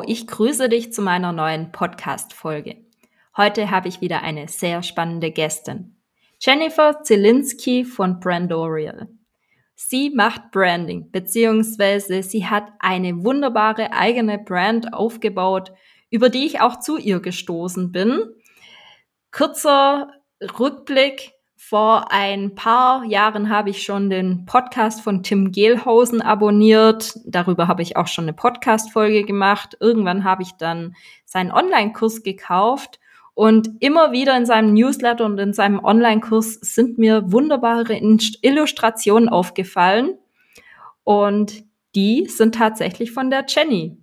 Ich grüße dich zu meiner neuen Podcast-Folge. Heute habe ich wieder eine sehr spannende Gästin. Jennifer Zielinski von Brandorial. Sie macht Branding, beziehungsweise sie hat eine wunderbare eigene Brand aufgebaut, über die ich auch zu ihr gestoßen bin. Kurzer Rückblick. Vor ein paar Jahren habe ich schon den Podcast von Tim Gehlhausen abonniert. Darüber habe ich auch schon eine Podcast-Folge gemacht. Irgendwann habe ich dann seinen Online-Kurs gekauft und immer wieder in seinem Newsletter und in seinem Online-Kurs sind mir wunderbare Illustrationen aufgefallen. Und die sind tatsächlich von der Jenny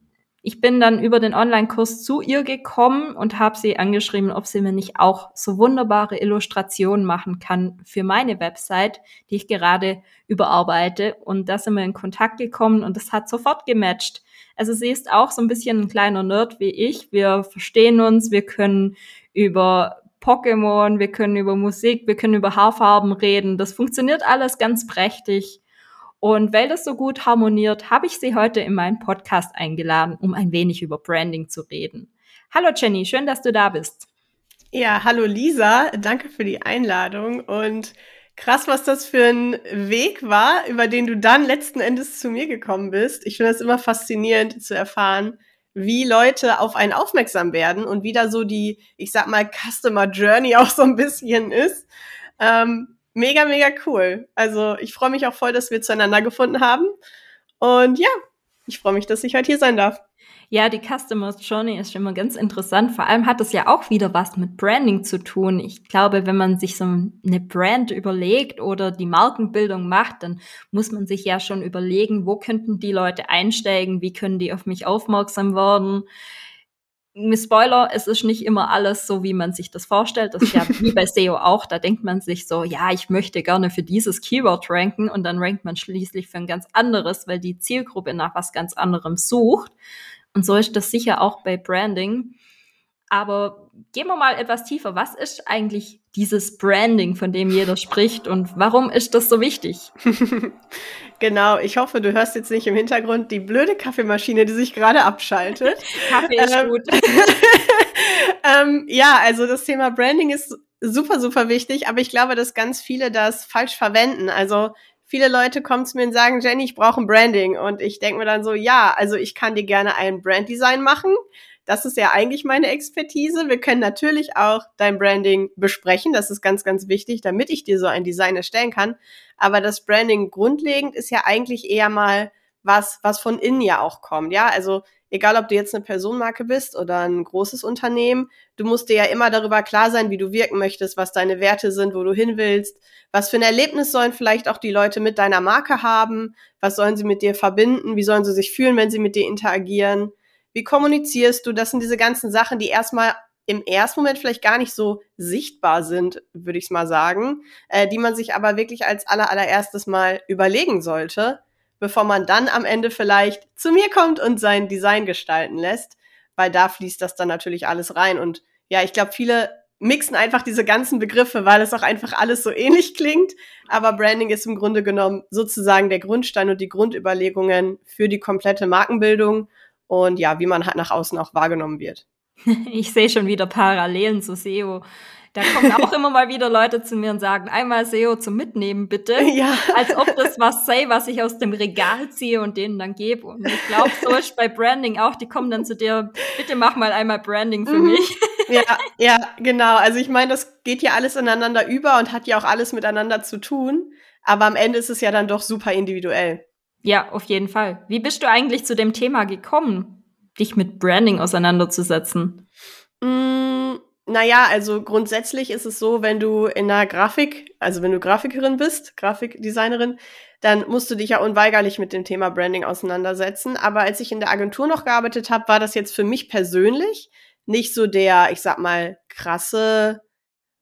ich bin dann über den Online-Kurs zu ihr gekommen und habe sie angeschrieben, ob sie mir nicht auch so wunderbare Illustrationen machen kann für meine Website, die ich gerade überarbeite. Und da sind wir in Kontakt gekommen und das hat sofort gematcht. Also sie ist auch so ein bisschen ein kleiner Nerd wie ich. Wir verstehen uns, wir können über Pokémon, wir können über Musik, wir können über Haarfarben reden. Das funktioniert alles ganz prächtig. Und weil das so gut harmoniert, habe ich sie heute in meinen Podcast eingeladen, um ein wenig über Branding zu reden. Hallo Jenny, schön, dass du da bist. Ja, hallo Lisa, danke für die Einladung und krass, was das für ein Weg war, über den du dann letzten Endes zu mir gekommen bist. Ich finde das immer faszinierend zu erfahren, wie Leute auf einen aufmerksam werden und wie da so die, ich sag mal, Customer Journey auch so ein bisschen ist. Ähm, mega, mega cool. Also ich freue mich auch voll, dass wir zueinander gefunden haben. Und ja, ich freue mich, dass ich heute hier sein darf. Ja, die Customer Journey ist schon mal ganz interessant. Vor allem hat es ja auch wieder was mit Branding zu tun. Ich glaube, wenn man sich so eine Brand überlegt oder die Markenbildung macht, dann muss man sich ja schon überlegen, wo könnten die Leute einsteigen, wie können die auf mich aufmerksam werden Spoiler, es ist nicht immer alles so, wie man sich das vorstellt. Das ist ja wie bei SEO auch. Da denkt man sich so, ja, ich möchte gerne für dieses Keyword ranken und dann rankt man schließlich für ein ganz anderes, weil die Zielgruppe nach was ganz anderem sucht. Und so ist das sicher auch bei Branding. Aber gehen wir mal etwas tiefer. Was ist eigentlich dieses Branding, von dem jeder spricht und warum ist das so wichtig? genau, ich hoffe, du hörst jetzt nicht im Hintergrund die blöde Kaffeemaschine, die sich gerade abschaltet. Kaffee ist ähm, gut. ähm, ja, also das Thema Branding ist super, super wichtig, aber ich glaube, dass ganz viele das falsch verwenden. Also viele Leute kommen zu mir und sagen, Jenny, ich brauche ein Branding. Und ich denke mir dann so, ja, also ich kann dir gerne ein Branddesign machen. Das ist ja eigentlich meine Expertise. Wir können natürlich auch dein Branding besprechen. Das ist ganz, ganz wichtig, damit ich dir so ein Design erstellen kann. Aber das Branding grundlegend ist ja eigentlich eher mal was, was von innen ja auch kommt. Ja, also egal ob du jetzt eine Personenmarke bist oder ein großes Unternehmen, du musst dir ja immer darüber klar sein, wie du wirken möchtest, was deine Werte sind, wo du hin willst, was für ein Erlebnis sollen vielleicht auch die Leute mit deiner Marke haben, was sollen sie mit dir verbinden, wie sollen sie sich fühlen, wenn sie mit dir interagieren, wie kommunizierst du? Das sind diese ganzen Sachen, die erstmal im ersten Moment vielleicht gar nicht so sichtbar sind, würde ich es mal sagen, äh, die man sich aber wirklich als aller, allererstes mal überlegen sollte, bevor man dann am Ende vielleicht zu mir kommt und sein Design gestalten lässt, weil da fließt das dann natürlich alles rein. Und ja, ich glaube, viele mixen einfach diese ganzen Begriffe, weil es auch einfach alles so ähnlich klingt. Aber Branding ist im Grunde genommen sozusagen der Grundstein und die Grundüberlegungen für die komplette Markenbildung und ja, wie man halt nach außen auch wahrgenommen wird. Ich sehe schon wieder Parallelen zu SEO. Da kommen auch immer mal wieder Leute zu mir und sagen, einmal SEO zum Mitnehmen, bitte. Ja. Als ob das was sei, was ich aus dem Regal ziehe und denen dann gebe. Und ich glaube, so ist bei Branding auch. Die kommen dann zu dir, bitte mach mal einmal Branding für mhm. mich. Ja, ja, genau. Also ich meine, das geht ja alles ineinander über und hat ja auch alles miteinander zu tun. Aber am Ende ist es ja dann doch super individuell. Ja, auf jeden Fall. Wie bist du eigentlich zu dem Thema gekommen, dich mit Branding auseinanderzusetzen? Mm, naja, also grundsätzlich ist es so, wenn du in einer Grafik, also wenn du Grafikerin bist, Grafikdesignerin, dann musst du dich ja unweigerlich mit dem Thema Branding auseinandersetzen. Aber als ich in der Agentur noch gearbeitet habe, war das jetzt für mich persönlich nicht so der, ich sag mal, krasse,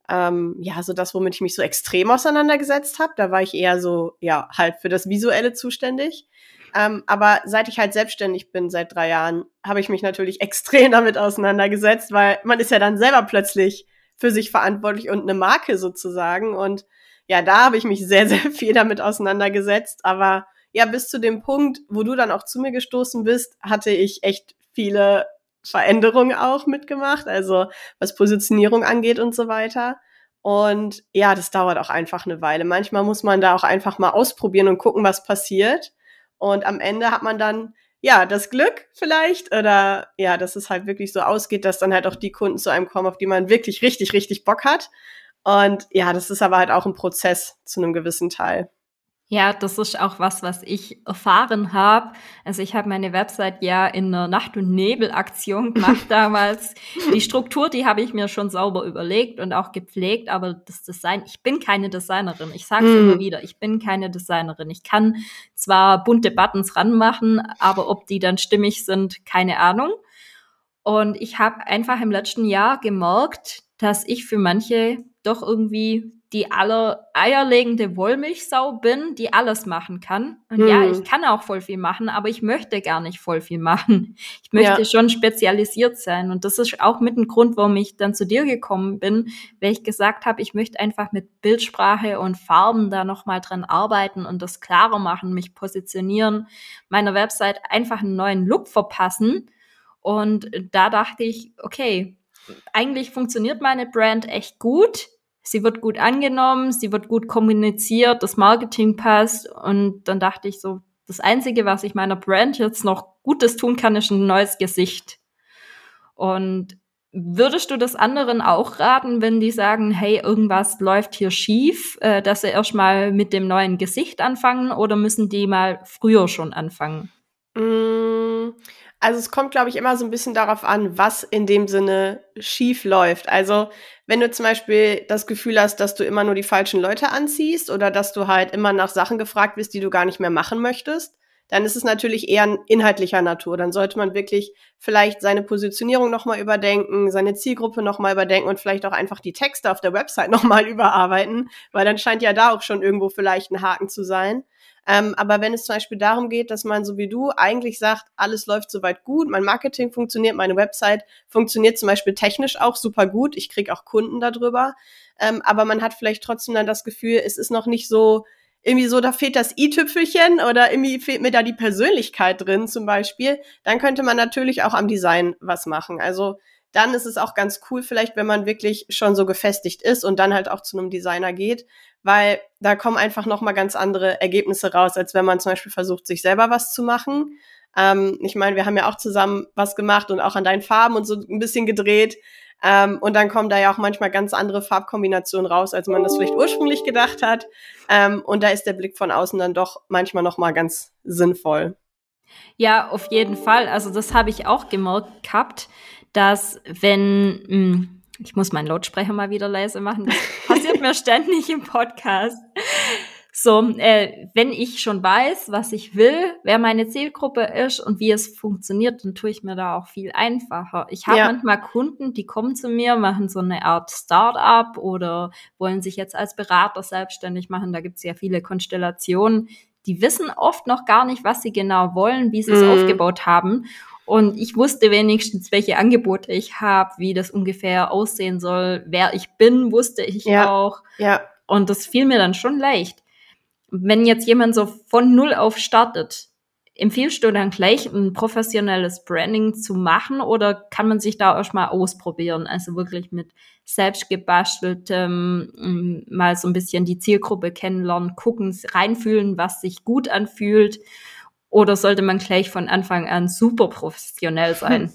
ähm, ja, so das, womit ich mich so extrem auseinandergesetzt habe. Da war ich eher so, ja, halt für das Visuelle zuständig. Ähm, aber seit ich halt selbstständig bin, seit drei Jahren, habe ich mich natürlich extrem damit auseinandergesetzt, weil man ist ja dann selber plötzlich für sich verantwortlich und eine Marke sozusagen. Und ja, da habe ich mich sehr, sehr viel damit auseinandergesetzt. Aber ja, bis zu dem Punkt, wo du dann auch zu mir gestoßen bist, hatte ich echt viele Veränderungen auch mitgemacht, also was Positionierung angeht und so weiter. Und ja, das dauert auch einfach eine Weile. Manchmal muss man da auch einfach mal ausprobieren und gucken, was passiert. Und am Ende hat man dann ja das Glück vielleicht oder ja, dass es halt wirklich so ausgeht, dass dann halt auch die Kunden zu einem kommen, auf die man wirklich richtig, richtig Bock hat. Und ja, das ist aber halt auch ein Prozess zu einem gewissen Teil. Ja, das ist auch was, was ich erfahren habe. Also ich habe meine Website ja in einer Nacht- und Nebel-Aktion gemacht damals. die Struktur, die habe ich mir schon sauber überlegt und auch gepflegt, aber das Design, ich bin keine Designerin. Ich sage es mm. immer wieder, ich bin keine Designerin. Ich kann zwar bunte Buttons ranmachen, aber ob die dann stimmig sind, keine Ahnung. Und ich habe einfach im letzten Jahr gemerkt, dass ich für manche doch irgendwie die aller eierlegende Wollmilchsau bin, die alles machen kann. Und hm. ja, ich kann auch voll viel machen, aber ich möchte gar nicht voll viel machen. Ich möchte ja. schon spezialisiert sein. Und das ist auch mit ein Grund, warum ich dann zu dir gekommen bin, weil ich gesagt habe, ich möchte einfach mit Bildsprache und Farben da nochmal dran arbeiten und das klarer machen, mich positionieren, meiner Website einfach einen neuen Look verpassen. Und da dachte ich, okay, eigentlich funktioniert meine Brand echt gut sie wird gut angenommen, sie wird gut kommuniziert, das Marketing passt und dann dachte ich so, das Einzige, was ich meiner Brand jetzt noch Gutes tun kann, ist ein neues Gesicht. Und würdest du das anderen auch raten, wenn die sagen, hey, irgendwas läuft hier schief, äh, dass sie erstmal mit dem neuen Gesicht anfangen oder müssen die mal früher schon anfangen? Mm, also es kommt, glaube ich, immer so ein bisschen darauf an, was in dem Sinne schief läuft. Also wenn du zum Beispiel das Gefühl hast, dass du immer nur die falschen Leute anziehst oder dass du halt immer nach Sachen gefragt wirst, die du gar nicht mehr machen möchtest, dann ist es natürlich eher inhaltlicher Natur. Dann sollte man wirklich vielleicht seine Positionierung nochmal überdenken, seine Zielgruppe nochmal überdenken und vielleicht auch einfach die Texte auf der Website nochmal überarbeiten, weil dann scheint ja da auch schon irgendwo vielleicht ein Haken zu sein. Ähm, aber wenn es zum Beispiel darum geht, dass man so wie du eigentlich sagt, alles läuft soweit gut, mein Marketing funktioniert, meine Website funktioniert zum Beispiel technisch auch super gut, ich kriege auch Kunden darüber, ähm, aber man hat vielleicht trotzdem dann das Gefühl, es ist noch nicht so irgendwie so, da fehlt das i-Tüpfelchen oder irgendwie fehlt mir da die Persönlichkeit drin zum Beispiel, dann könnte man natürlich auch am Design was machen. Also dann ist es auch ganz cool vielleicht, wenn man wirklich schon so gefestigt ist und dann halt auch zu einem Designer geht, weil da kommen einfach nochmal ganz andere Ergebnisse raus, als wenn man zum Beispiel versucht, sich selber was zu machen. Ähm, ich meine, wir haben ja auch zusammen was gemacht und auch an deinen Farben und so ein bisschen gedreht. Ähm, und dann kommen da ja auch manchmal ganz andere Farbkombinationen raus, als man das vielleicht ursprünglich gedacht hat. Ähm, und da ist der Blick von außen dann doch manchmal nochmal ganz sinnvoll. Ja, auf jeden Fall. Also das habe ich auch gemerkt gehabt, dass wenn mh, hm, ich muss meinen Lautsprecher mal wieder leise machen. Das passiert mir ständig im Podcast. So, äh, wenn ich schon weiß, was ich will, wer meine Zielgruppe ist und wie es funktioniert, dann tue ich mir da auch viel einfacher. Ich habe ja. manchmal Kunden, die kommen zu mir, machen so eine Art Start-up oder wollen sich jetzt als Berater selbstständig machen. Da gibt es ja viele Konstellationen. Die wissen oft noch gar nicht, was sie genau wollen, wie sie es mm. aufgebaut haben. Und ich wusste wenigstens, welche Angebote ich habe, wie das ungefähr aussehen soll, wer ich bin, wusste ich ja, auch. Ja. Und das fiel mir dann schon leicht. Wenn jetzt jemand so von null auf startet, empfiehlst du dann gleich ein professionelles Branding zu machen oder kann man sich da erstmal ausprobieren? Also wirklich mit selbstgebasteltem, mm, mal so ein bisschen die Zielgruppe kennenlernen, gucken, reinfühlen, was sich gut anfühlt oder sollte man gleich von Anfang an super professionell sein?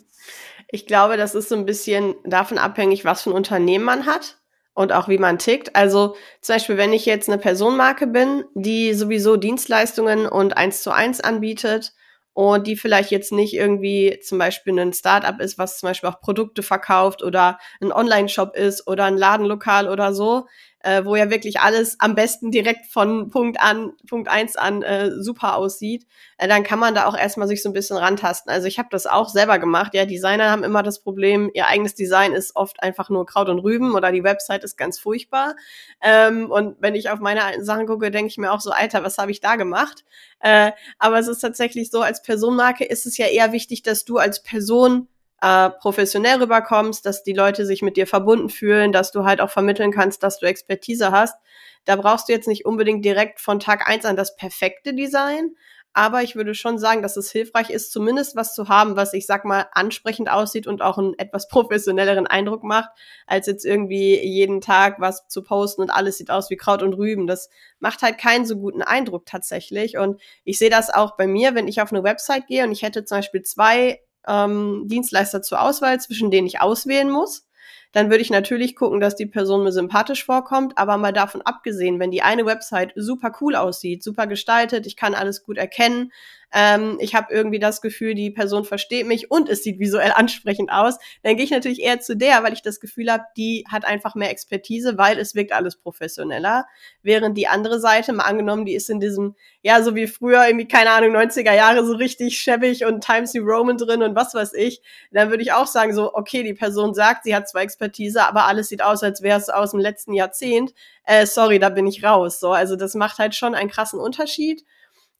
Ich glaube, das ist so ein bisschen davon abhängig, was für ein Unternehmen man hat und auch wie man tickt. Also zum Beispiel, wenn ich jetzt eine Personenmarke bin, die sowieso Dienstleistungen und eins zu eins anbietet und die vielleicht jetzt nicht irgendwie zum Beispiel ein Startup ist, was zum Beispiel auch Produkte verkauft oder ein Online-Shop ist oder ein Ladenlokal oder so, äh, wo ja wirklich alles am besten direkt von Punkt an, Punkt eins an äh, super aussieht, äh, dann kann man da auch erstmal sich so ein bisschen rantasten. Also ich habe das auch selber gemacht. Ja, Designer haben immer das Problem, ihr eigenes Design ist oft einfach nur Kraut und Rüben oder die Website ist ganz furchtbar. Ähm, und wenn ich auf meine alten Sachen gucke, denke ich mir auch so, Alter, was habe ich da gemacht? Äh, aber es ist tatsächlich so, als Personenmarke ist es ja eher wichtig, dass du als Person äh, professionell rüberkommst, dass die Leute sich mit dir verbunden fühlen, dass du halt auch vermitteln kannst, dass du Expertise hast. Da brauchst du jetzt nicht unbedingt direkt von Tag eins an das perfekte Design, aber ich würde schon sagen, dass es hilfreich ist, zumindest was zu haben, was ich sag mal ansprechend aussieht und auch einen etwas professionelleren Eindruck macht, als jetzt irgendwie jeden Tag was zu posten und alles sieht aus wie Kraut und Rüben. Das macht halt keinen so guten Eindruck tatsächlich. Und ich sehe das auch bei mir, wenn ich auf eine Website gehe und ich hätte zum Beispiel zwei ähm, Dienstleister zur Auswahl, zwischen denen ich auswählen muss. Dann würde ich natürlich gucken, dass die Person mir sympathisch vorkommt, aber mal davon abgesehen, wenn die eine Website super cool aussieht, super gestaltet, ich kann alles gut erkennen, ähm, ich habe irgendwie das Gefühl, die Person versteht mich und es sieht visuell ansprechend aus, dann gehe ich natürlich eher zu der, weil ich das Gefühl habe, die hat einfach mehr Expertise, weil es wirkt alles professioneller. Während die andere Seite, mal angenommen, die ist in diesem, ja, so wie früher, irgendwie, keine Ahnung, 90er Jahre, so richtig schäbig und Times New Roman drin und was weiß ich, dann würde ich auch sagen, so, okay, die Person sagt, sie hat zwar Expertise, aber alles sieht aus, als wäre es aus dem letzten Jahrzehnt. Äh, sorry, da bin ich raus. So, also das macht halt schon einen krassen Unterschied.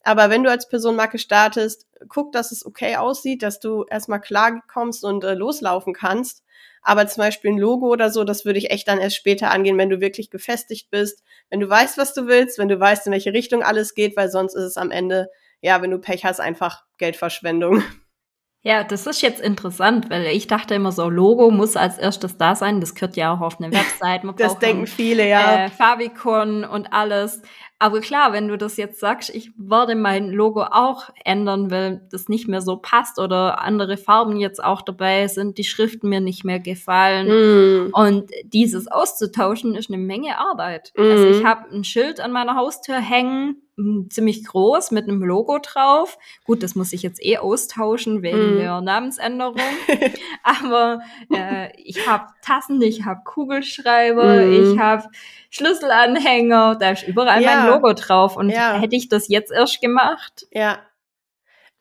Aber wenn du als Personenmarke startest, guck, dass es okay aussieht, dass du erstmal klar kommst und äh, loslaufen kannst. Aber zum Beispiel ein Logo oder so, das würde ich echt dann erst später angehen, wenn du wirklich gefestigt bist, wenn du weißt, was du willst, wenn du weißt, in welche Richtung alles geht, weil sonst ist es am Ende, ja, wenn du Pech hast, einfach Geldverschwendung. Ja, das ist jetzt interessant, weil ich dachte immer so, Logo muss als erstes da sein. Das gehört ja auch auf eine Website. Man das denken viele, ja. Äh, Favicon und alles. Aber klar, wenn du das jetzt sagst, ich werde mein Logo auch ändern, weil das nicht mehr so passt oder andere Farben jetzt auch dabei sind, die Schriften mir nicht mehr gefallen. Mm. Und dieses auszutauschen ist eine Menge Arbeit. Mm. Also ich habe ein Schild an meiner Haustür hängen, ziemlich groß mit einem Logo drauf. Gut, das muss ich jetzt eh austauschen wegen mm. der Namensänderung. Aber äh, ich habe Tassen, ich habe Kugelschreiber, mm. ich habe Schlüsselanhänger, da ist überall ja. mein Logo drauf. Und ja. hätte ich das jetzt erst gemacht? Ja.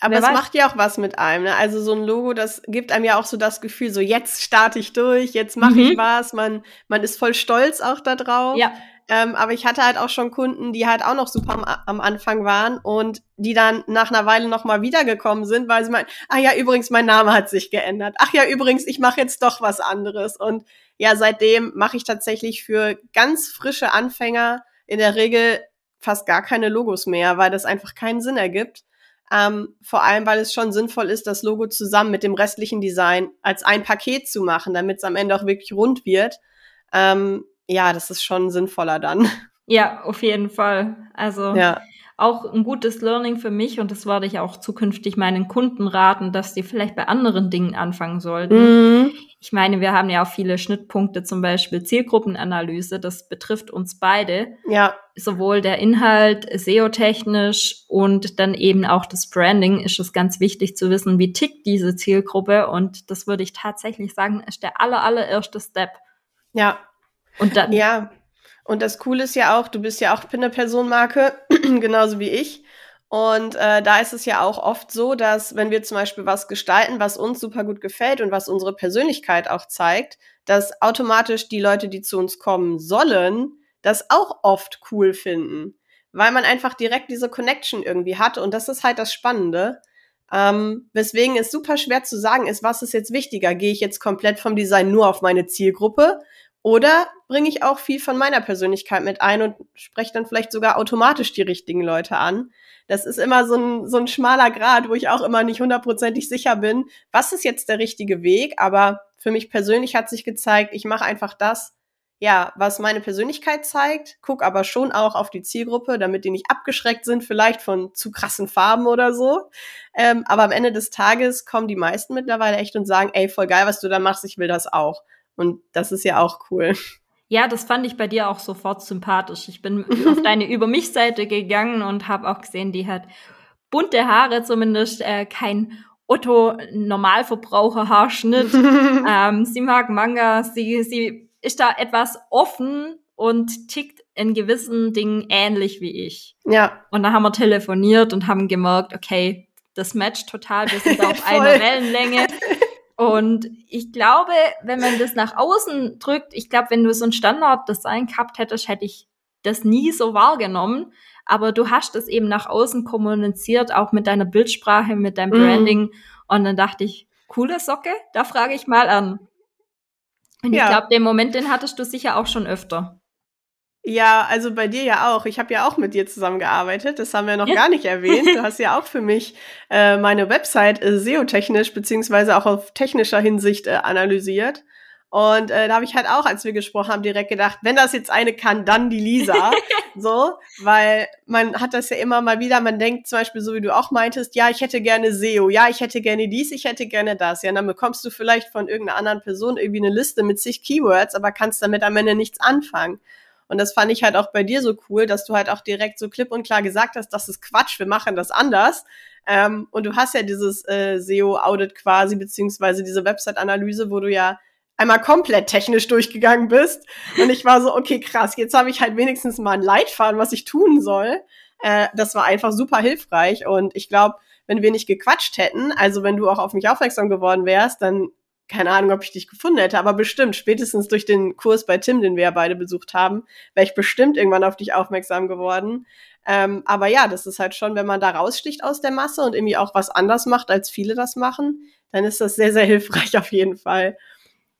Aber es macht ja auch was mit einem. Ne? Also so ein Logo, das gibt einem ja auch so das Gefühl, so jetzt starte ich durch, jetzt mache mhm. ich was. Man, man ist voll stolz auch da drauf. Ja. Ähm, aber ich hatte halt auch schon Kunden, die halt auch noch super am, am Anfang waren und die dann nach einer Weile nochmal wiedergekommen sind, weil sie meinen, ah ja, übrigens, mein Name hat sich geändert. Ach ja, übrigens, ich mache jetzt doch was anderes. Und ja, seitdem mache ich tatsächlich für ganz frische Anfänger in der Regel fast gar keine Logos mehr, weil das einfach keinen Sinn ergibt. Ähm, vor allem, weil es schon sinnvoll ist, das Logo zusammen mit dem restlichen Design als ein Paket zu machen, damit es am Ende auch wirklich rund wird. Ähm, ja, das ist schon sinnvoller dann. Ja, auf jeden Fall. Also ja. auch ein gutes Learning für mich und das werde ich auch zukünftig meinen Kunden raten, dass die vielleicht bei anderen Dingen anfangen sollten. Mhm. Ich meine, wir haben ja auch viele Schnittpunkte, zum Beispiel Zielgruppenanalyse. Das betrifft uns beide. Ja. Sowohl der Inhalt, SEO-technisch und dann eben auch das Branding ist es ganz wichtig zu wissen, wie tickt diese Zielgruppe. Und das würde ich tatsächlich sagen, ist der aller, allererste Step. Ja, und dann. Ja. Und das Coole ist ja auch, du bist ja auch eine Personenmarke, genauso wie ich. Und äh, da ist es ja auch oft so, dass wenn wir zum Beispiel was gestalten, was uns super gut gefällt und was unsere Persönlichkeit auch zeigt, dass automatisch die Leute, die zu uns kommen sollen, das auch oft cool finden. Weil man einfach direkt diese Connection irgendwie hat. Und das ist halt das Spannende. Ähm, weswegen es super schwer zu sagen ist, was ist jetzt wichtiger? Gehe ich jetzt komplett vom Design nur auf meine Zielgruppe oder bringe ich auch viel von meiner Persönlichkeit mit ein und spreche dann vielleicht sogar automatisch die richtigen Leute an. Das ist immer so ein, so ein schmaler Grad, wo ich auch immer nicht hundertprozentig sicher bin, was ist jetzt der richtige Weg. Aber für mich persönlich hat sich gezeigt, ich mache einfach das, ja, was meine Persönlichkeit zeigt, guck aber schon auch auf die Zielgruppe, damit die nicht abgeschreckt sind, vielleicht von zu krassen Farben oder so. Ähm, aber am Ende des Tages kommen die meisten mittlerweile echt und sagen, ey, voll geil, was du da machst, ich will das auch. Und das ist ja auch cool. Ja, das fand ich bei dir auch sofort sympathisch. Ich bin auf deine Über mich Seite gegangen und habe auch gesehen, die hat bunte Haare, zumindest äh, kein Otto Normalverbraucher Haarschnitt. ähm, sie mag Manga, sie sie ist da etwas offen und tickt in gewissen Dingen ähnlich wie ich. Ja. Und dann haben wir telefoniert und haben gemerkt, okay, das matcht total, wir sind auf einer Wellenlänge. Und ich glaube, wenn man das nach außen drückt, ich glaube, wenn du so ein Standarddesign gehabt hättest, hätte ich das nie so wahrgenommen. Aber du hast es eben nach außen kommuniziert, auch mit deiner Bildsprache, mit deinem mhm. Branding. Mm. Und dann dachte ich, coole Socke, da frage ich mal an. Und ja. ich glaube, den Moment, den hattest du sicher auch schon öfter. Ja, also bei dir ja auch. Ich habe ja auch mit dir zusammengearbeitet. Das haben wir noch gar nicht erwähnt. Du hast ja auch für mich äh, meine Website äh, SEO-technisch beziehungsweise auch auf technischer Hinsicht äh, analysiert. Und äh, da habe ich halt auch, als wir gesprochen haben, direkt gedacht, wenn das jetzt eine kann, dann die Lisa. so, weil man hat das ja immer mal wieder, man denkt zum Beispiel, so wie du auch meintest, ja, ich hätte gerne SEO, ja, ich hätte gerne dies, ich hätte gerne das. Ja, und dann bekommst du vielleicht von irgendeiner anderen Person irgendwie eine Liste mit zig Keywords, aber kannst damit am Ende nichts anfangen. Und das fand ich halt auch bei dir so cool, dass du halt auch direkt so klipp und klar gesagt hast, das ist Quatsch, wir machen das anders. Ähm, und du hast ja dieses äh, SEO-Audit quasi, beziehungsweise diese Website-Analyse, wo du ja einmal komplett technisch durchgegangen bist. Und ich war so, okay, krass, jetzt habe ich halt wenigstens mal einen Leitfaden, was ich tun soll. Äh, das war einfach super hilfreich. Und ich glaube, wenn wir nicht gequatscht hätten, also wenn du auch auf mich aufmerksam geworden wärst, dann keine Ahnung, ob ich dich gefunden hätte, aber bestimmt, spätestens durch den Kurs bei Tim, den wir ja beide besucht haben, wäre ich bestimmt irgendwann auf dich aufmerksam geworden. Ähm, aber ja, das ist halt schon, wenn man da raussticht aus der Masse und irgendwie auch was anders macht, als viele das machen, dann ist das sehr, sehr hilfreich auf jeden Fall.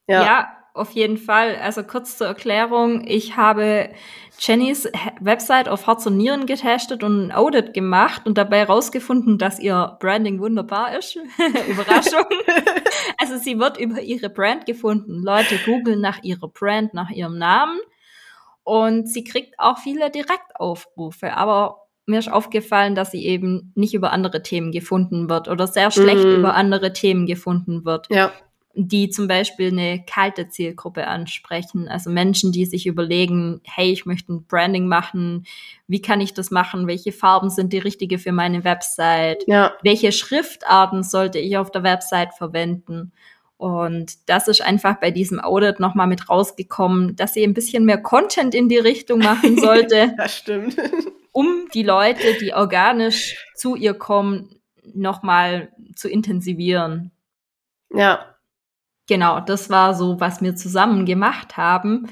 Ja. ja, auf jeden Fall. Also kurz zur Erklärung. Ich habe Jennys Website auf Herz und Nieren getestet und ein Audit gemacht und dabei herausgefunden, dass ihr Branding wunderbar ist. Überraschung. also sie wird über ihre Brand gefunden. Leute googeln nach ihrer Brand, nach ihrem Namen. Und sie kriegt auch viele Direktaufrufe. Aber mir ist aufgefallen, dass sie eben nicht über andere Themen gefunden wird oder sehr schlecht mm. über andere Themen gefunden wird. Ja die zum Beispiel eine kalte Zielgruppe ansprechen. Also Menschen, die sich überlegen, hey, ich möchte ein Branding machen. Wie kann ich das machen? Welche Farben sind die richtige für meine Website? Ja. Welche Schriftarten sollte ich auf der Website verwenden? Und das ist einfach bei diesem Audit nochmal mit rausgekommen, dass sie ein bisschen mehr Content in die Richtung machen sollte. das stimmt. um die Leute, die organisch zu ihr kommen, nochmal zu intensivieren. Ja, Genau, das war so, was wir zusammen gemacht haben.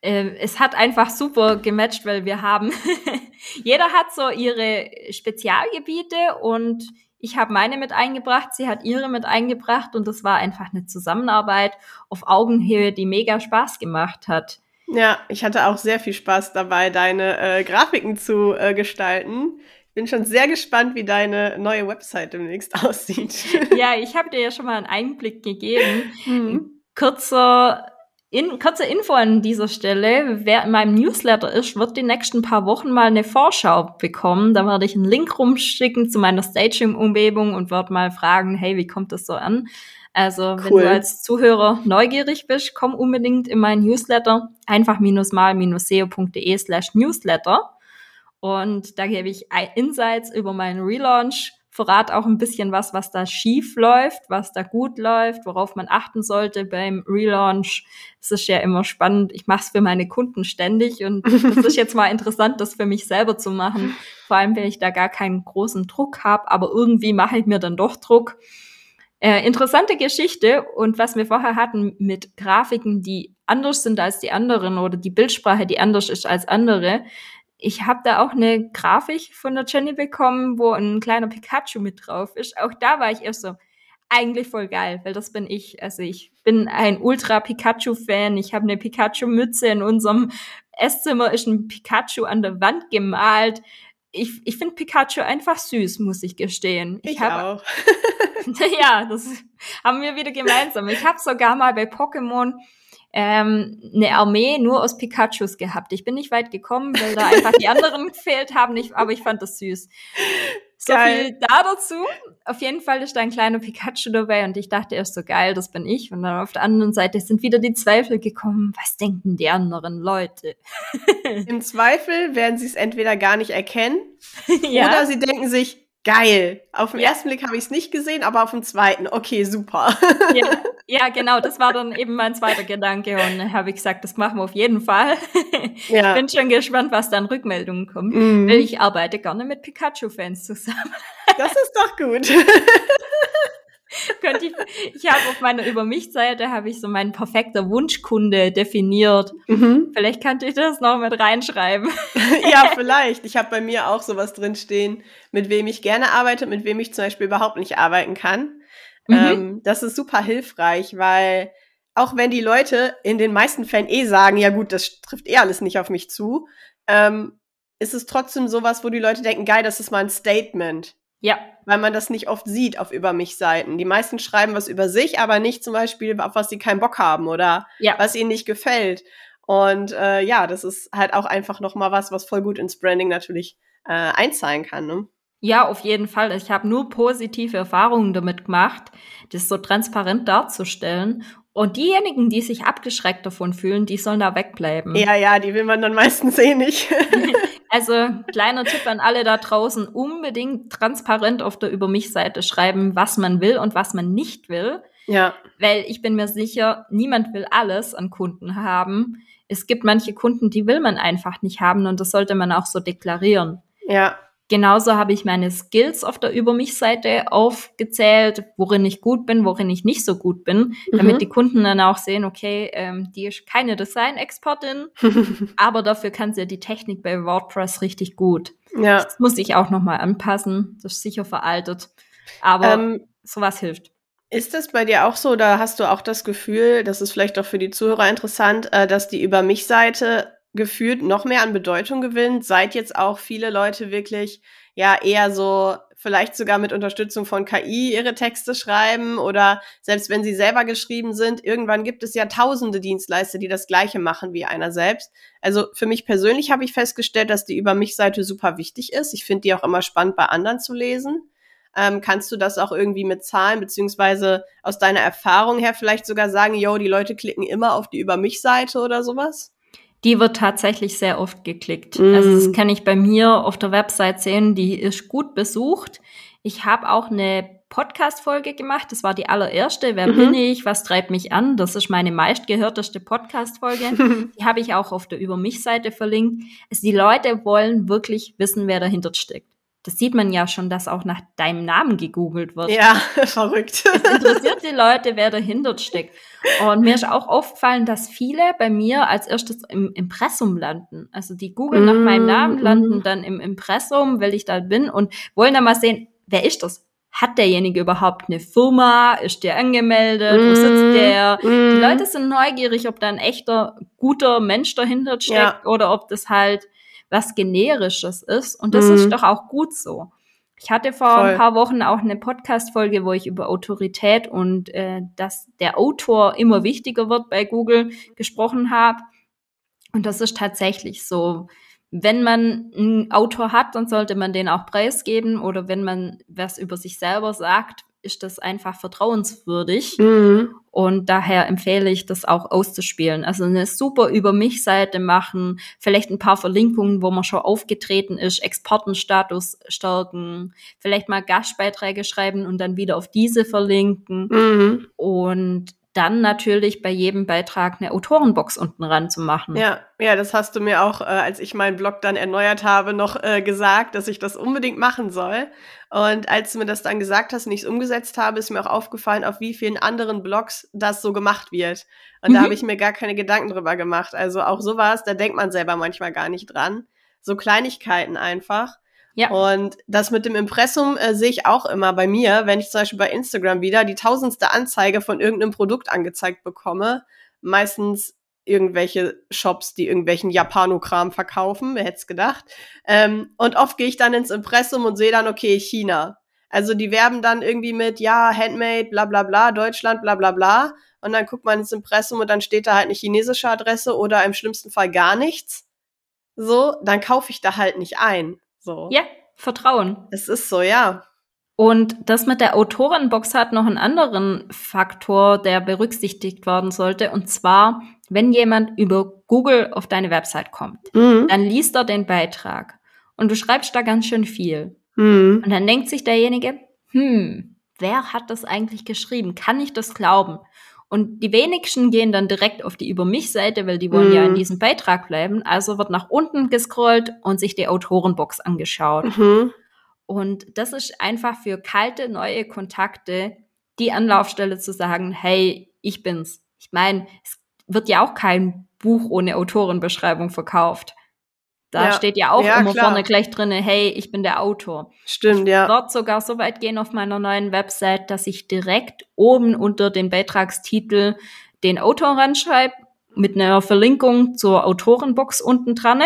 Äh, es hat einfach super gematcht, weil wir haben, jeder hat so ihre Spezialgebiete und ich habe meine mit eingebracht, sie hat ihre mit eingebracht und das war einfach eine Zusammenarbeit auf Augenhöhe, die mega Spaß gemacht hat. Ja, ich hatte auch sehr viel Spaß dabei, deine äh, Grafiken zu äh, gestalten bin schon sehr gespannt, wie deine neue Website demnächst aussieht. Ja, ich habe dir ja schon mal einen Einblick gegeben. Mhm. Kurzer, in, kurze Info an dieser Stelle. Wer in meinem Newsletter ist, wird die nächsten paar Wochen mal eine Vorschau bekommen. Da werde ich einen Link rumschicken zu meiner Staging-Umgebung und werde mal fragen, hey, wie kommt das so an? Also, cool. wenn du als Zuhörer neugierig bist, komm unbedingt in meinen Newsletter. Einfach-mal-seo.de slash Newsletter. Und da gebe ich Insights über meinen Relaunch, verrate auch ein bisschen was, was da schief läuft, was da gut läuft, worauf man achten sollte beim Relaunch. Es ist ja immer spannend. Ich mache es für meine Kunden ständig und es ist jetzt mal interessant, das für mich selber zu machen. Vor allem, wenn ich da gar keinen großen Druck habe, aber irgendwie mache ich mir dann doch Druck. Äh, interessante Geschichte und was wir vorher hatten mit Grafiken, die anders sind als die anderen oder die Bildsprache, die anders ist als andere ich habe da auch eine Grafik von der Jenny bekommen, wo ein kleiner Pikachu mit drauf ist. Auch da war ich erst so, eigentlich voll geil, weil das bin ich. Also ich bin ein Ultra Pikachu-Fan. Ich habe eine Pikachu-Mütze in unserem Esszimmer, ist ein Pikachu an der Wand gemalt. Ich, ich finde Pikachu einfach süß, muss ich gestehen. Ich, ich hab, auch. ja, das haben wir wieder gemeinsam. Ich habe sogar mal bei Pokémon ähm, eine Armee nur aus Pikachus gehabt. Ich bin nicht weit gekommen, weil da einfach die anderen gefehlt haben, ich, aber ich fand das süß. So geil. viel da dazu. Auf jeden Fall ist da ein kleiner Pikachu dabei und ich dachte erst so geil, das bin ich. Und dann auf der anderen Seite sind wieder die Zweifel gekommen. Was denken die anderen Leute? Im Zweifel werden sie es entweder gar nicht erkennen ja. oder sie denken sich, Geil. Auf den ersten Blick habe ich es nicht gesehen, aber auf dem zweiten, okay, super. Ja, ja, genau, das war dann eben mein zweiter Gedanke und habe ich gesagt, das machen wir auf jeden Fall. Ja. Ich bin schon gespannt, was dann Rückmeldungen kommen, weil ich arbeite gerne mit Pikachu-Fans zusammen. Das ist doch gut. könnte ich, ich habe auf meiner Über mich-Seite habe ich so meinen perfekter Wunschkunde definiert. Mhm. Vielleicht könnte ich das noch mit reinschreiben. ja, vielleicht. Ich habe bei mir auch sowas drinstehen, mit wem ich gerne arbeite, mit wem ich zum Beispiel überhaupt nicht arbeiten kann. Mhm. Ähm, das ist super hilfreich, weil auch wenn die Leute in den meisten Fällen eh sagen, ja gut, das trifft eh alles nicht auf mich zu, ähm, ist es trotzdem sowas, wo die Leute denken, geil, das ist mal ein Statement. Ja. Weil man das nicht oft sieht auf Über mich Seiten. Die meisten schreiben was über sich, aber nicht zum Beispiel, auf was sie keinen Bock haben oder ja. was ihnen nicht gefällt. Und äh, ja, das ist halt auch einfach nochmal was, was voll gut ins Branding natürlich äh, einzahlen kann. Ne? Ja, auf jeden Fall. Ich habe nur positive Erfahrungen damit gemacht, das so transparent darzustellen. Und diejenigen, die sich abgeschreckt davon fühlen, die sollen da wegbleiben. Ja, ja, die will man dann meistens eh nicht. also kleiner Tipp an alle da draußen, unbedingt transparent auf der Über mich Seite schreiben, was man will und was man nicht will. Ja. Weil ich bin mir sicher, niemand will alles an Kunden haben. Es gibt manche Kunden, die will man einfach nicht haben und das sollte man auch so deklarieren. Ja. Genauso habe ich meine Skills auf der Über mich Seite aufgezählt, worin ich gut bin, worin ich nicht so gut bin, mhm. damit die Kunden dann auch sehen, okay, ähm, die ist keine Design-Expertin, aber dafür kann sie die Technik bei WordPress richtig gut. Ja. Das muss ich auch nochmal anpassen. Das ist sicher veraltet. Aber ähm, sowas hilft. Ist das bei dir auch so, da hast du auch das Gefühl, das ist vielleicht auch für die Zuhörer interessant, äh, dass die Über mich Seite gefühlt noch mehr an Bedeutung gewinnt, seit jetzt auch viele Leute wirklich ja eher so vielleicht sogar mit Unterstützung von KI ihre Texte schreiben oder selbst wenn sie selber geschrieben sind, irgendwann gibt es ja tausende Dienstleister, die das gleiche machen wie einer selbst. Also für mich persönlich habe ich festgestellt, dass die über mich Seite super wichtig ist. Ich finde die auch immer spannend bei anderen zu lesen. Ähm, kannst du das auch irgendwie mit Zahlen beziehungsweise aus deiner Erfahrung her vielleicht sogar sagen, yo, die Leute klicken immer auf die über mich Seite oder sowas? Die wird tatsächlich sehr oft geklickt. Mm. Also das kann ich bei mir auf der Website sehen, die ist gut besucht. Ich habe auch eine Podcast-Folge gemacht. Das war die allererste. Wer mhm. bin ich? Was treibt mich an? Das ist meine meistgehörteste Podcast-Folge. die habe ich auch auf der Über mich-Seite verlinkt. Also die Leute wollen wirklich wissen, wer dahinter steckt das sieht man ja schon, dass auch nach deinem Namen gegoogelt wird. Ja, verrückt. Es interessiert die Leute, wer dahinter steckt. Und mir ist auch aufgefallen, dass viele bei mir als erstes im Impressum landen. Also die googeln mm, nach meinem Namen, landen mm. dann im Impressum, weil ich da bin und wollen dann mal sehen, wer ist das? Hat derjenige überhaupt eine Firma? Ist der angemeldet? Mm, Wo sitzt der? Mm. Die Leute sind neugierig, ob da ein echter, guter Mensch dahinter steckt ja. oder ob das halt was Generisches ist. Und das mhm. ist doch auch gut so. Ich hatte vor Voll. ein paar Wochen auch eine Podcast-Folge, wo ich über Autorität und äh, dass der Autor immer wichtiger wird bei Google gesprochen habe. Und das ist tatsächlich so. Wenn man einen Autor hat, dann sollte man den auch preisgeben oder wenn man was über sich selber sagt, ist das einfach vertrauenswürdig. Mhm. Und daher empfehle ich das auch auszuspielen. Also eine super über mich Seite machen, vielleicht ein paar Verlinkungen, wo man schon aufgetreten ist, Exportenstatus stärken, vielleicht mal Gastbeiträge schreiben und dann wieder auf diese verlinken. Mhm. Und dann natürlich bei jedem Beitrag eine Autorenbox unten ran zu machen. Ja, ja, das hast du mir auch, äh, als ich meinen Blog dann erneuert habe, noch äh, gesagt, dass ich das unbedingt machen soll. Und als du mir das dann gesagt hast und ich es umgesetzt habe, ist mir auch aufgefallen, auf wie vielen anderen Blogs das so gemacht wird. Und mhm. da habe ich mir gar keine Gedanken drüber gemacht. Also auch sowas, da denkt man selber manchmal gar nicht dran. So Kleinigkeiten einfach. Ja. Und das mit dem Impressum äh, sehe ich auch immer bei mir, wenn ich zum Beispiel bei Instagram wieder die tausendste Anzeige von irgendeinem Produkt angezeigt bekomme. Meistens irgendwelche Shops, die irgendwelchen Japanokram verkaufen, wer hätte es gedacht. Ähm, und oft gehe ich dann ins Impressum und sehe dann, okay, China. Also die werben dann irgendwie mit, ja, Handmade, bla bla bla, Deutschland, bla bla bla. Und dann guckt man ins Impressum und dann steht da halt eine chinesische Adresse oder im schlimmsten Fall gar nichts. So, dann kaufe ich da halt nicht ein. So. Ja, Vertrauen. Es ist so, ja. Und das mit der Autorenbox hat noch einen anderen Faktor, der berücksichtigt werden sollte. Und zwar, wenn jemand über Google auf deine Website kommt, mhm. dann liest er den Beitrag. Und du schreibst da ganz schön viel. Mhm. Und dann denkt sich derjenige, hm, wer hat das eigentlich geschrieben? Kann ich das glauben? Und die wenigsten gehen dann direkt auf die Über mich-Seite, weil die wollen mm. ja in mhm. diesem Beitrag bleiben. Also wird nach unten gescrollt und sich die Autorenbox angeschaut. Mhm. Und das ist einfach für kalte, neue Kontakte die Anlaufstelle zu sagen, hey, ich bin's. Ich meine, es wird ja auch kein Buch ohne Autorenbeschreibung verkauft. Da ja. steht ja auch ja, immer klar. vorne gleich drinne, hey, ich bin der Autor. Stimmt, ich ja. Dort sogar so weit gehen auf meiner neuen Website, dass ich direkt oben unter dem Beitragstitel den Autor ranschreibe, mit einer Verlinkung zur Autorenbox unten dran.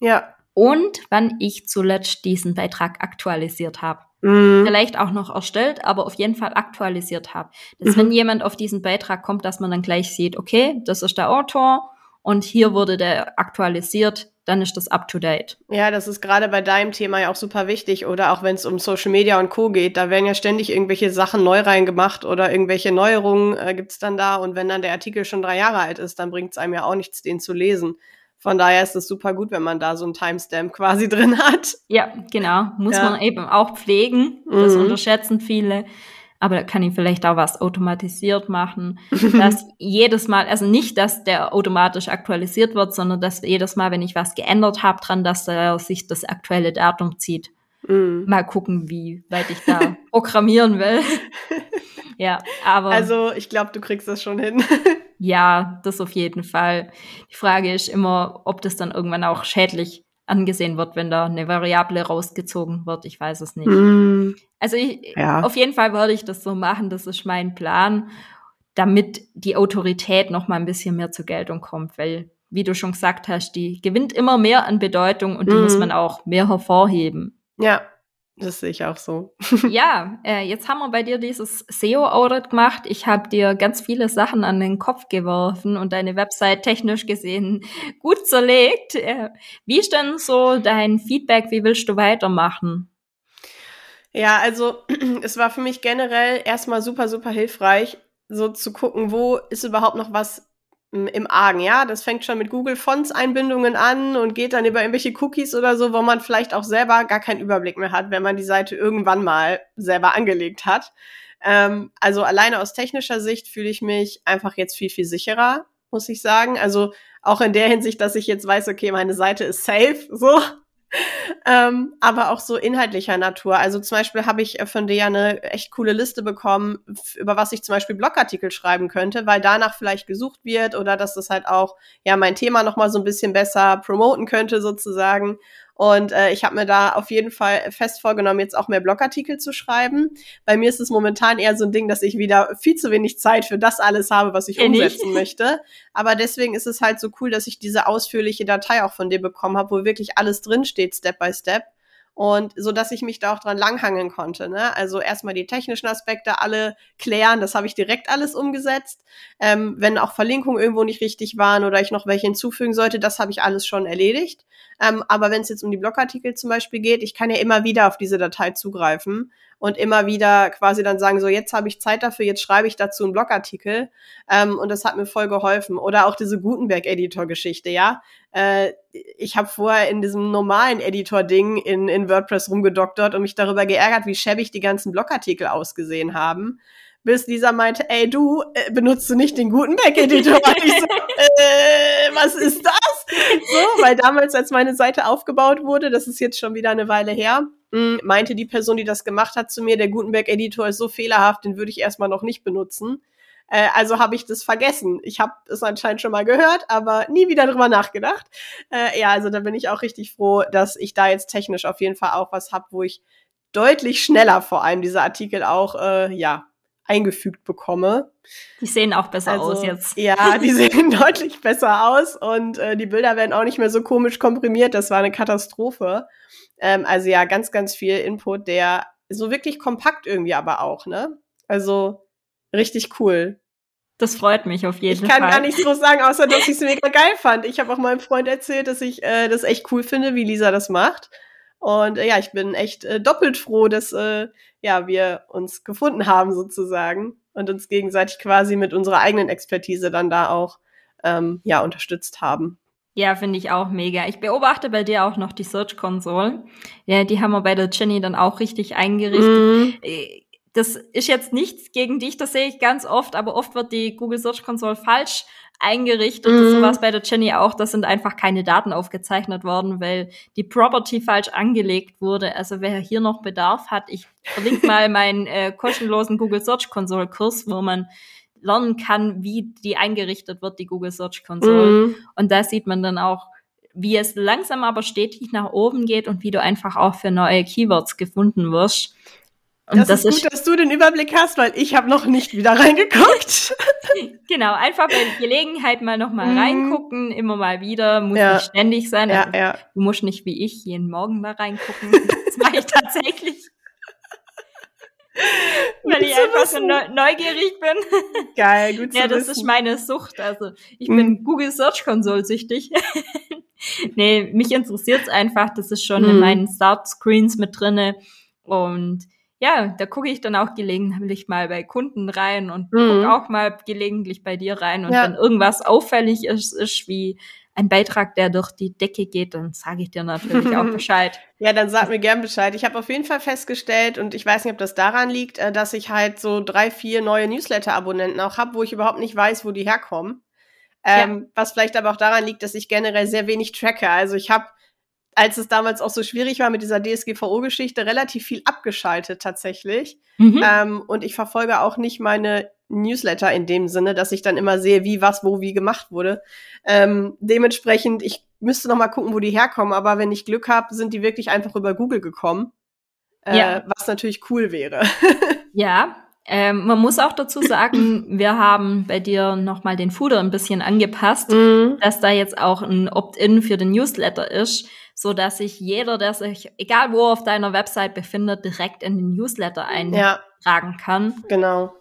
Ja. Und wann ich zuletzt diesen Beitrag aktualisiert habe. Mhm. Vielleicht auch noch erstellt, aber auf jeden Fall aktualisiert habe. Dass mhm. wenn jemand auf diesen Beitrag kommt, dass man dann gleich sieht, okay, das ist der Autor und hier wurde der aktualisiert, dann ist das up to date. Ja, das ist gerade bei deinem Thema ja auch super wichtig oder auch wenn es um Social Media und Co geht, da werden ja ständig irgendwelche Sachen neu reingemacht oder irgendwelche Neuerungen äh, gibt's dann da und wenn dann der Artikel schon drei Jahre alt ist, dann bringt's einem ja auch nichts, den zu lesen. Von daher ist es super gut, wenn man da so ein Timestamp quasi drin hat. Ja, genau. Muss ja. man eben auch pflegen. Das mhm. unterschätzen viele aber da kann ich vielleicht auch was automatisiert machen, dass jedes Mal, also nicht, dass der automatisch aktualisiert wird, sondern dass jedes Mal, wenn ich was geändert habe dran, dass er sich das aktuelle Datum zieht. Mm. Mal gucken, wie weit ich da programmieren will. ja, aber. Also, ich glaube, du kriegst das schon hin. ja, das auf jeden Fall. Die Frage ist immer, ob das dann irgendwann auch schädlich angesehen wird, wenn da eine Variable rausgezogen wird. Ich weiß es nicht. Mm. Also ich, ja. auf jeden Fall würde ich das so machen. Das ist mein Plan, damit die Autorität noch mal ein bisschen mehr zur Geltung kommt, weil wie du schon gesagt hast, die gewinnt immer mehr an Bedeutung und die mm. muss man auch mehr hervorheben. Ja, das sehe ich auch so. ja, äh, jetzt haben wir bei dir dieses SEO-Audit gemacht. Ich habe dir ganz viele Sachen an den Kopf geworfen und deine Website technisch gesehen gut zerlegt. Äh, wie ist denn so dein Feedback? Wie willst du weitermachen? Ja, also es war für mich generell erstmal super, super hilfreich, so zu gucken, wo ist überhaupt noch was im Argen, ja. Das fängt schon mit Google Fonts Einbindungen an und geht dann über irgendwelche Cookies oder so, wo man vielleicht auch selber gar keinen Überblick mehr hat, wenn man die Seite irgendwann mal selber angelegt hat. Ähm, also alleine aus technischer Sicht fühle ich mich einfach jetzt viel, viel sicherer, muss ich sagen. Also auch in der Hinsicht, dass ich jetzt weiß, okay, meine Seite ist safe, so ähm, aber auch so inhaltlicher Natur. Also zum Beispiel habe ich äh, von dir eine echt coole Liste bekommen, über was ich zum Beispiel Blogartikel schreiben könnte, weil danach vielleicht gesucht wird oder dass das halt auch ja mein Thema noch mal so ein bisschen besser promoten könnte sozusagen. Und äh, ich habe mir da auf jeden Fall fest vorgenommen, jetzt auch mehr Blogartikel zu schreiben. Bei mir ist es momentan eher so ein Ding, dass ich wieder viel zu wenig Zeit für das alles habe, was ich Kenn umsetzen ich. möchte. Aber deswegen ist es halt so cool, dass ich diese ausführliche Datei auch von dir bekommen habe, wo wirklich alles drinsteht, Step by Step und so dass ich mich da auch dran langhangeln konnte. Ne? Also erstmal die technischen Aspekte alle klären, das habe ich direkt alles umgesetzt. Ähm, wenn auch Verlinkungen irgendwo nicht richtig waren oder ich noch welche hinzufügen sollte, das habe ich alles schon erledigt. Ähm, aber wenn es jetzt um die Blogartikel zum Beispiel geht, ich kann ja immer wieder auf diese Datei zugreifen und immer wieder quasi dann sagen, so jetzt habe ich Zeit dafür, jetzt schreibe ich dazu einen Blogartikel. Ähm, und das hat mir voll geholfen. Oder auch diese Gutenberg-Editor-Geschichte, ja. Äh, ich habe vorher in diesem normalen Editor-Ding in, in WordPress rumgedoktert und mich darüber geärgert, wie schäbig die ganzen Blogartikel ausgesehen haben bis Lisa meinte, ey du, äh, benutzt du nicht den Gutenberg-Editor? ich so, äh, was ist das? So, weil damals, als meine Seite aufgebaut wurde, das ist jetzt schon wieder eine Weile her, hm, meinte die Person, die das gemacht hat, zu mir, der Gutenberg-Editor ist so fehlerhaft, den würde ich erstmal noch nicht benutzen. Äh, also habe ich das vergessen. Ich habe es anscheinend schon mal gehört, aber nie wieder drüber nachgedacht. Äh, ja, also da bin ich auch richtig froh, dass ich da jetzt technisch auf jeden Fall auch was habe, wo ich deutlich schneller vor allem diese Artikel auch, äh, ja, eingefügt bekomme. Die sehen auch besser also, aus jetzt. Ja, die sehen deutlich besser aus und äh, die Bilder werden auch nicht mehr so komisch komprimiert. Das war eine Katastrophe. Ähm, also ja, ganz, ganz viel Input, der so wirklich kompakt irgendwie aber auch, ne? Also richtig cool. Das freut mich auf jeden Fall. Ich kann Fall. gar nichts groß sagen, außer dass ich es mega geil fand. Ich habe auch meinem Freund erzählt, dass ich äh, das echt cool finde, wie Lisa das macht. Und äh, ja, ich bin echt äh, doppelt froh, dass äh, ja wir uns gefunden haben sozusagen und uns gegenseitig quasi mit unserer eigenen Expertise dann da auch ähm, ja unterstützt haben. Ja, finde ich auch mega. Ich beobachte bei dir auch noch die Search Console. Ja, die haben wir bei der Jenny dann auch richtig eingerichtet. Äh, das ist jetzt nichts gegen dich, das sehe ich ganz oft, aber oft wird die Google Search Console falsch eingerichtet. Mhm. So was bei der Jenny auch. Da sind einfach keine Daten aufgezeichnet worden, weil die Property falsch angelegt wurde. Also wer hier noch Bedarf hat, ich verlinke mal meinen äh, kostenlosen Google Search Console Kurs, wo man lernen kann, wie die eingerichtet wird, die Google Search Console. Mhm. Und da sieht man dann auch, wie es langsam aber stetig nach oben geht und wie du einfach auch für neue Keywords gefunden wirst. Und das, das ist gut, dass du den Überblick hast, weil ich habe noch nicht wieder reingeguckt. genau, einfach bei Gelegenheit mal noch mal mhm. reingucken, immer mal wieder, muss ja. nicht ständig sein. Ja, also, ja. Du musst nicht wie ich jeden Morgen mal reingucken. Das mache ich tatsächlich. Weil ich einfach so neugierig bin. Geil, gut zu Ja, das wissen. ist meine Sucht. Also ich mhm. bin Google Search Console süchtig. nee, mich interessiert es einfach. Das ist schon mhm. in meinen Start Screens mit drinne. Und ja, da gucke ich dann auch gelegentlich mal bei Kunden rein und mhm. gucke auch mal gelegentlich bei dir rein. Und ja. wenn irgendwas auffällig ist, ist wie ein Beitrag, der durch die Decke geht, dann sage ich dir natürlich auch Bescheid. Ja, dann sag mir gern Bescheid. Ich habe auf jeden Fall festgestellt, und ich weiß nicht, ob das daran liegt, äh, dass ich halt so drei, vier neue Newsletter-Abonnenten auch habe, wo ich überhaupt nicht weiß, wo die herkommen. Ähm, ja. Was vielleicht aber auch daran liegt, dass ich generell sehr wenig tracke. Also ich habe, als es damals auch so schwierig war mit dieser DSGVO-Geschichte, relativ viel abgeschaltet tatsächlich. Mhm. Ähm, und ich verfolge auch nicht meine Newsletter in dem Sinne, dass ich dann immer sehe, wie, was, wo, wie gemacht wurde. Ähm, dementsprechend, ich müsste noch mal gucken, wo die herkommen, aber wenn ich Glück habe, sind die wirklich einfach über Google gekommen. Äh, ja. Was natürlich cool wäre. ja, ähm, man muss auch dazu sagen, wir haben bei dir noch mal den Footer ein bisschen angepasst, mhm. dass da jetzt auch ein Opt-in für den Newsletter ist, so dass sich jeder, der sich, egal wo auf deiner Website befindet, direkt in den Newsletter eintragen ja. kann. Genau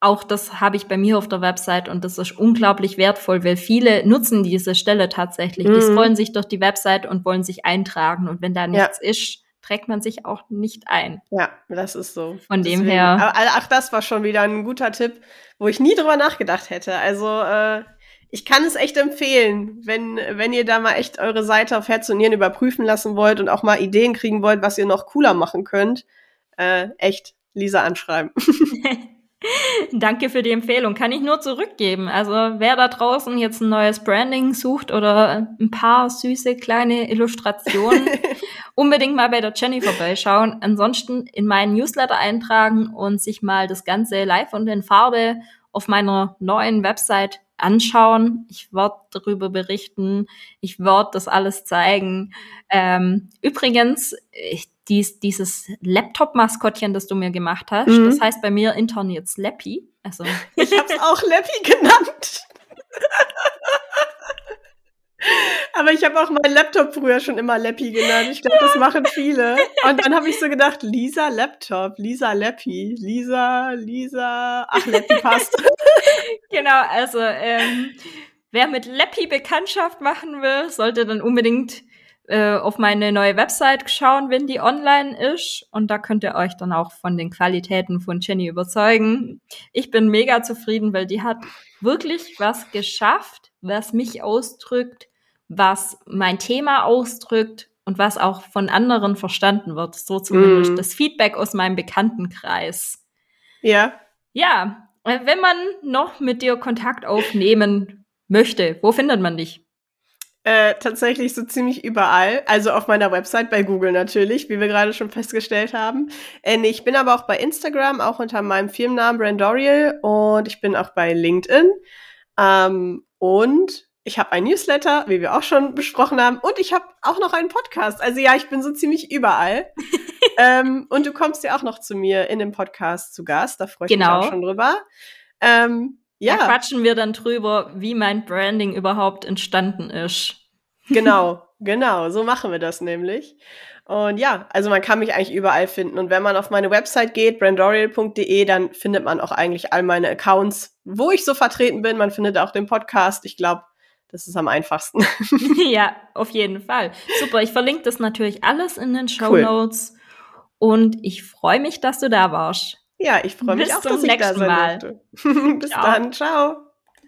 auch das habe ich bei mir auf der Website und das ist unglaublich wertvoll, weil viele nutzen diese Stelle tatsächlich. Mhm. Die scrollen sich durch die Website und wollen sich eintragen und wenn da nichts ja. ist, trägt man sich auch nicht ein. Ja, das ist so. Von Deswegen, dem her. Aber, ach, das war schon wieder ein guter Tipp, wo ich nie drüber nachgedacht hätte. Also äh, ich kann es echt empfehlen, wenn, wenn ihr da mal echt eure Seite auf Herz und Nieren überprüfen lassen wollt und auch mal Ideen kriegen wollt, was ihr noch cooler machen könnt. Äh, echt, Lisa anschreiben. Danke für die Empfehlung. Kann ich nur zurückgeben. Also wer da draußen jetzt ein neues Branding sucht oder ein paar süße kleine Illustrationen, unbedingt mal bei der Jenny vorbeischauen. Ansonsten in meinen Newsletter eintragen und sich mal das Ganze live und in Farbe auf meiner neuen Website anschauen. Ich werde darüber berichten. Ich werde das alles zeigen. Ähm, übrigens, ich, dies, dieses Laptop-Maskottchen, das du mir gemacht hast, mhm. das heißt bei mir intern jetzt Leppy. Also ich habe es auch Leppy genannt. Aber ich habe auch meinen Laptop früher schon immer Leppi genannt. Ich glaube, das machen viele. Und dann habe ich so gedacht, Lisa Laptop, Lisa Leppi, Lisa, Lisa, ach, Leppi passt. genau, also ähm, wer mit Leppi Bekanntschaft machen will, sollte dann unbedingt äh, auf meine neue Website schauen, wenn die online ist. Und da könnt ihr euch dann auch von den Qualitäten von Jenny überzeugen. Ich bin mega zufrieden, weil die hat wirklich was geschafft, was mich ausdrückt, was mein Thema ausdrückt und was auch von anderen verstanden wird. So zumindest mm. das Feedback aus meinem Bekanntenkreis. Ja. Ja, äh, wenn man noch mit dir Kontakt aufnehmen möchte, wo findet man dich? Äh, tatsächlich so ziemlich überall. Also auf meiner Website, bei Google natürlich, wie wir gerade schon festgestellt haben. Äh, nee, ich bin aber auch bei Instagram, auch unter meinem Firmennamen Brandorial und ich bin auch bei LinkedIn. Ähm, und ich habe ein Newsletter, wie wir auch schon besprochen haben, und ich habe auch noch einen Podcast. Also ja, ich bin so ziemlich überall. ähm, und du kommst ja auch noch zu mir in dem Podcast zu Gast. Da freue ich genau. mich auch schon drüber. Ähm, ja. Da quatschen wir dann drüber, wie mein Branding überhaupt entstanden ist. Genau, genau, so machen wir das nämlich. Und ja, also man kann mich eigentlich überall finden. Und wenn man auf meine Website geht, brandorial.de, dann findet man auch eigentlich all meine Accounts, wo ich so vertreten bin. Man findet auch den Podcast. Ich glaube, das ist am einfachsten. ja, auf jeden Fall. Super, ich verlinke das natürlich alles in den Show Notes. Cool. Und ich freue mich, dass du da warst. Ja, ich freue mich Bis auch, dass ich da sein Mal. Bis ciao. dann. Ciao.